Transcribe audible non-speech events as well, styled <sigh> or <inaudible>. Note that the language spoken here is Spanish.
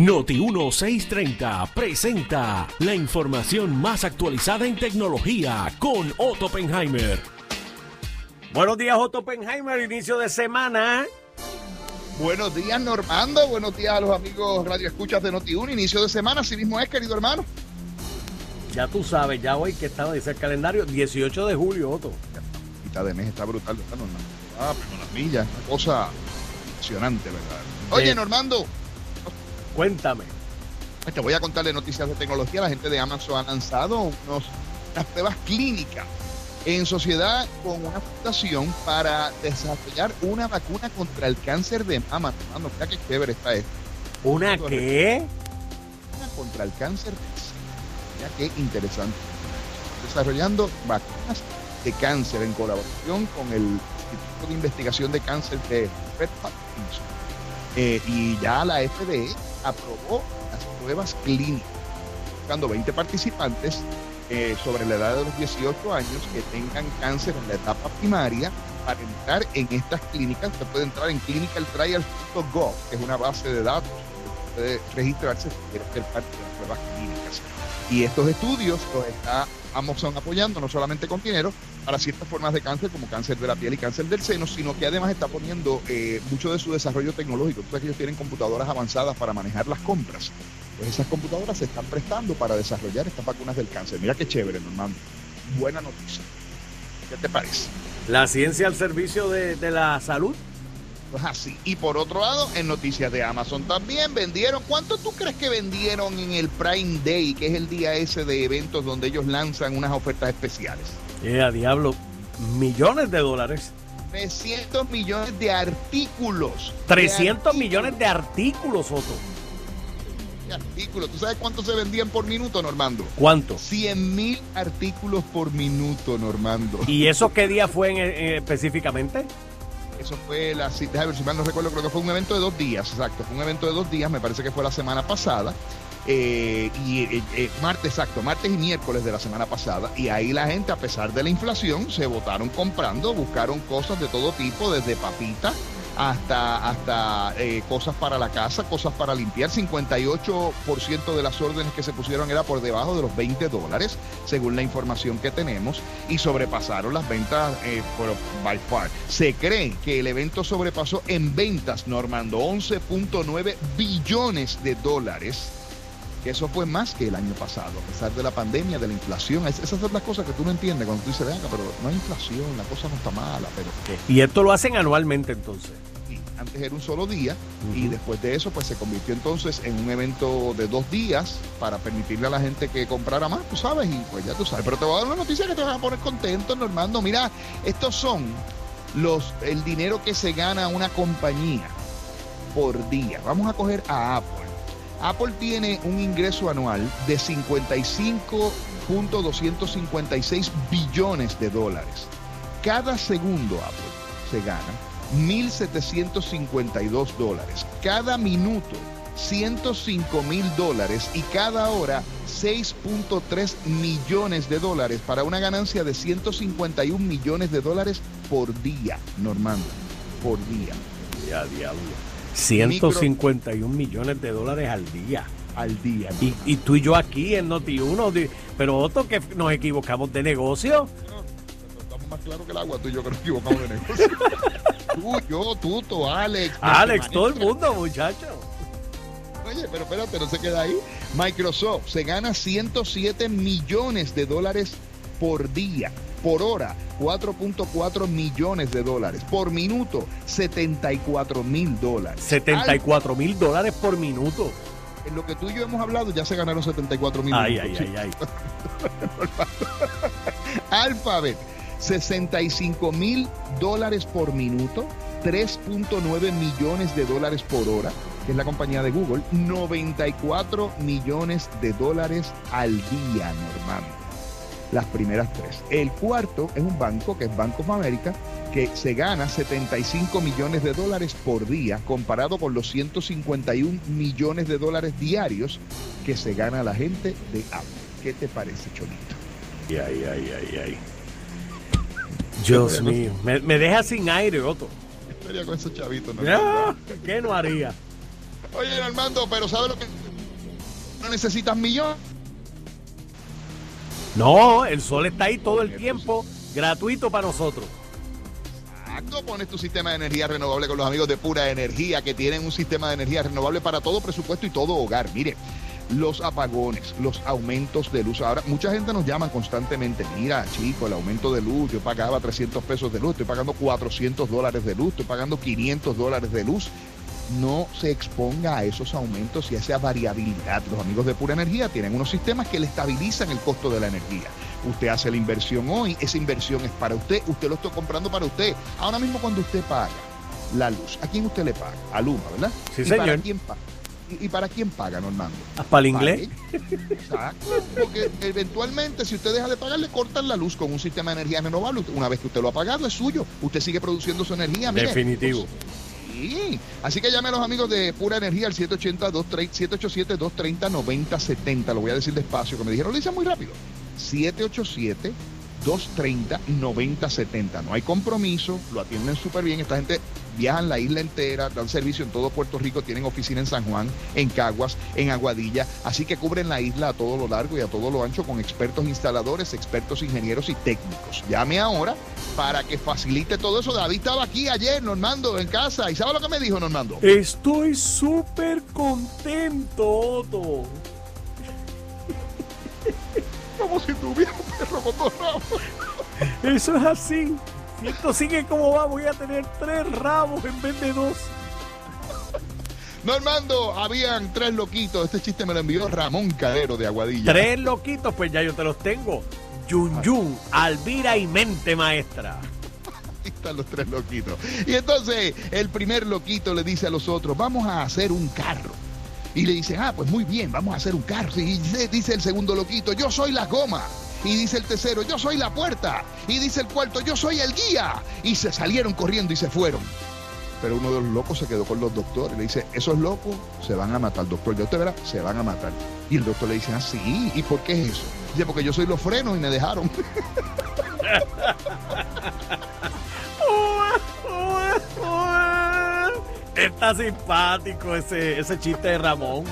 Noti 1630 presenta la información más actualizada en tecnología con Otto Oppenheimer. Buenos días, Otto Oppenheimer, inicio de semana. Buenos días, Normando. Buenos días a los amigos Radio Escuchas de Noti1. Inicio de semana, así mismo es, querido hermano. Ya tú sabes, ya hoy que estaba, dice el calendario, 18 de julio, Otto. Mitad de mes está brutal, ¿verdad, Normando? Ah, pero las millas, una cosa impresionante, ¿verdad? Oye, Sí. Normando, Cuéntame. te voy a contarle noticias de tecnología. La gente de Amazon ha lanzado unos, unas pruebas clínicas en sociedad con una fundación para desarrollar una vacuna contra el cáncer de mama. Normando, mira qué chévere está esto. ¿Una qué? vacuna contra el cáncer. Ya qué interesante. Desarrollando vacunas de cáncer en colaboración con el Instituto de Investigación de Cáncer de Hutchinson. Eh, y ya la FDA aprobó las pruebas clínicas, buscando 20 participantes eh, sobre la edad de los 18 años que tengan cáncer en la etapa primaria. Para entrar en estas clínicas, se puede entrar en clinicaltrials.gov, que es una base de datos puede registrarse si quiere ser parte de las pruebas clínicas. Y estos estudios los está Amazon apoyando, no solamente con dinero, para ciertas formas de cáncer, como cáncer de la piel y cáncer del seno, sino que además está poniendo eh, mucho de su desarrollo tecnológico. Que ellos tienen computadoras avanzadas para manejar las compras. Pues esas computadoras se están prestando para desarrollar estas vacunas del cáncer. Mira qué chévere, Normando. Buena noticia. ¿Qué te parece? La ciencia al servicio de, de la salud. Pues así. Y por otro lado, en noticias de Amazon también vendieron. ¿Cuánto tú crees que vendieron en el Prime Day, que es el día ese de eventos donde ellos lanzan unas ofertas especiales? Eh, a diablo, millones de dólares. 300 millones de artículos. 300 De millones de artículos, Otto. artículos, de artículos. ¿Tú sabes cuánto se vendían por minuto, Normando? ¿Cuánto? 100 mil artículos por minuto, Normando. ¿Y eso qué día fue en- en- específicamente? Eso fue la cita, si mal no recuerdo, creo que fue un evento de dos días, exacto, fue un evento de dos días, me parece que fue la semana pasada, eh, y eh, eh, martes, exacto, martes y miércoles de la semana pasada, y ahí la gente, a pesar de la inflación, se votaron comprando, buscaron cosas de todo tipo, desde papitas hasta, hasta cosas para la casa, cosas para limpiar, 58% de las órdenes que se pusieron era por debajo de los 20 dólares, según la información que tenemos, y sobrepasaron las ventas por by far. Se cree que el evento sobrepasó en ventas, Normando, 11.9 billones de dólares. Que eso fue más que el año pasado, a pesar de la pandemia, de la inflación. Es- esas son las cosas que tú no entiendes cuando tú dices, venga, pero no hay inflación, la cosa no está mala, pero Y esto lo hacen anualmente entonces. antes era un solo día y después de eso pues se convirtió entonces en un evento de dos días para permitirle a la gente que comprara más, tú sabes, y pues ya tú sabes. Pero te voy a dar una noticia que te va a poner contento, Normando. Mira, estos son los el dinero que se gana una compañía por día. Vamos a coger a Apple. Apple tiene un ingreso anual de 55.256 billones de dólares. Cada segundo Apple se gana 1.752 dólares. Cada minuto 105 mil dólares y cada hora 6.3 millones de dólares para una ganancia de 151 millones de dólares por día, Normando, por día, Ya, diablo. 151 millones de dólares al día. al día. Y, y tú y yo aquí en Noti1, di- pero Otto, que nos equivocamos de negocio. Estamos más claros que el agua, tú y yo que nos equivocamos de negocio. <laughs> tú, yo, Tuto, Alex. Alex, todo el mundo, muchacho. Oye, pero espérate, no se queda ahí. Microsoft se gana 107 millones de dólares por día, por hora, 4.4 millones de dólares, por minuto, 74 mil dólares. 74 mil dólares por minuto. En lo que tú y yo hemos hablado, ya se ganaron 74 mil. Ay, ay, ay, ay. <laughs> Alphabet, 65 mil dólares por minuto, 3.9 millones de dólares por hora, que es la compañía de Google, 94 millones de dólares al día, Normando. Las primeras tres. El cuarto es un banco, que es Bank of America, que se gana 75 millones de dólares por día, comparado con los 151 millones de dólares diarios que se gana la gente de Apple. ¿Qué te parece, Cholito? Ay, ay, ay, ay, ay. Dios mío, me, me deja sin aire, Otto. Estaría con esos chavitos, ¿no? Ah, ¿Qué no haría? Oye, Armando, pero ¿sabes lo que no necesitas millones? No, el sol está ahí todo el tiempo, gratuito para nosotros. Exacto, pones tu sistema de energía renovable con los amigos de Pura Energía, que tienen un sistema de energía renovable para todo presupuesto y todo hogar. Mire, los apagones, los aumentos de luz. Ahora, mucha gente nos llama constantemente, mira, chico, el aumento de luz, yo pagaba 300 pesos de luz, estoy pagando 400 dólares de luz, estoy pagando 500 dólares de luz no se exponga a esos aumentos y a esa variabilidad. Los amigos de Pura Energía tienen unos sistemas que le estabilizan el costo de la energía. Usted hace la inversión hoy, esa inversión es para usted, usted lo está comprando para usted. Ahora mismo cuando usted paga la luz, ¿a quién usted le paga? A Luma, ¿verdad? Sí, ¿Y señor. para quién paga? ¿Y para quién paga, Normando? ¿Para el inglés? Exacto, porque eventualmente si usted deja de pagar, le cortan la luz con un sistema de energía renovable. Una vez que usted lo ha pagado, es suyo. Usted sigue produciendo su energía. mire. Definitivo. Sí. Así que llame a los amigos de Pura Energía al 787-230-9070. Lo voy a decir despacio, que me dijeron, lo muy rápido. 787-230-9070. No hay compromiso, lo atienden súper bien. Esta gente viajan la isla entera, dan servicio en todo Puerto Rico, tienen oficina en San Juan, en Caguas, en Aguadilla. Así que cubren la isla a todo lo largo y a todo lo ancho con expertos instaladores, expertos ingenieros y técnicos. Llame ahora para que facilite todo eso. David estaba aquí ayer, Normando, en casa. ¿Y sabe lo que me dijo, Normando? Estoy súper contento, Otto. Como si tuviera un perro con dos ramos. Eso es así. Esto sigue como va, voy a tener tres ramos en vez de dos. Normando, habían tres loquitos. Este chiste me lo envió Ramón Calero de Aguadilla. Tres loquitos, pues ya yo te los tengo. Yun Yun, Alvira y Mente Maestra. Ahí están los tres loquitos. Y entonces el primer loquito le dice a los otros, vamos a hacer un carro. Y le dicen, ah, pues muy bien, vamos a hacer un carro. Y dice, dice el segundo loquito, yo soy la goma. Y dice el tercero, yo soy la puerta. Y dice el cuarto, yo soy el guía. Y se salieron corriendo y se fueron. Pero uno de los locos se quedó con los doctores. Le dice, esos locos se van a matar, doctor. Ya usted verá, se van a matar. Y el doctor le dice, ah, sí, ¿y por qué es eso? Dice, porque yo soy los frenos y me dejaron. <laughs> Está simpático ese, ese chiste de Ramón.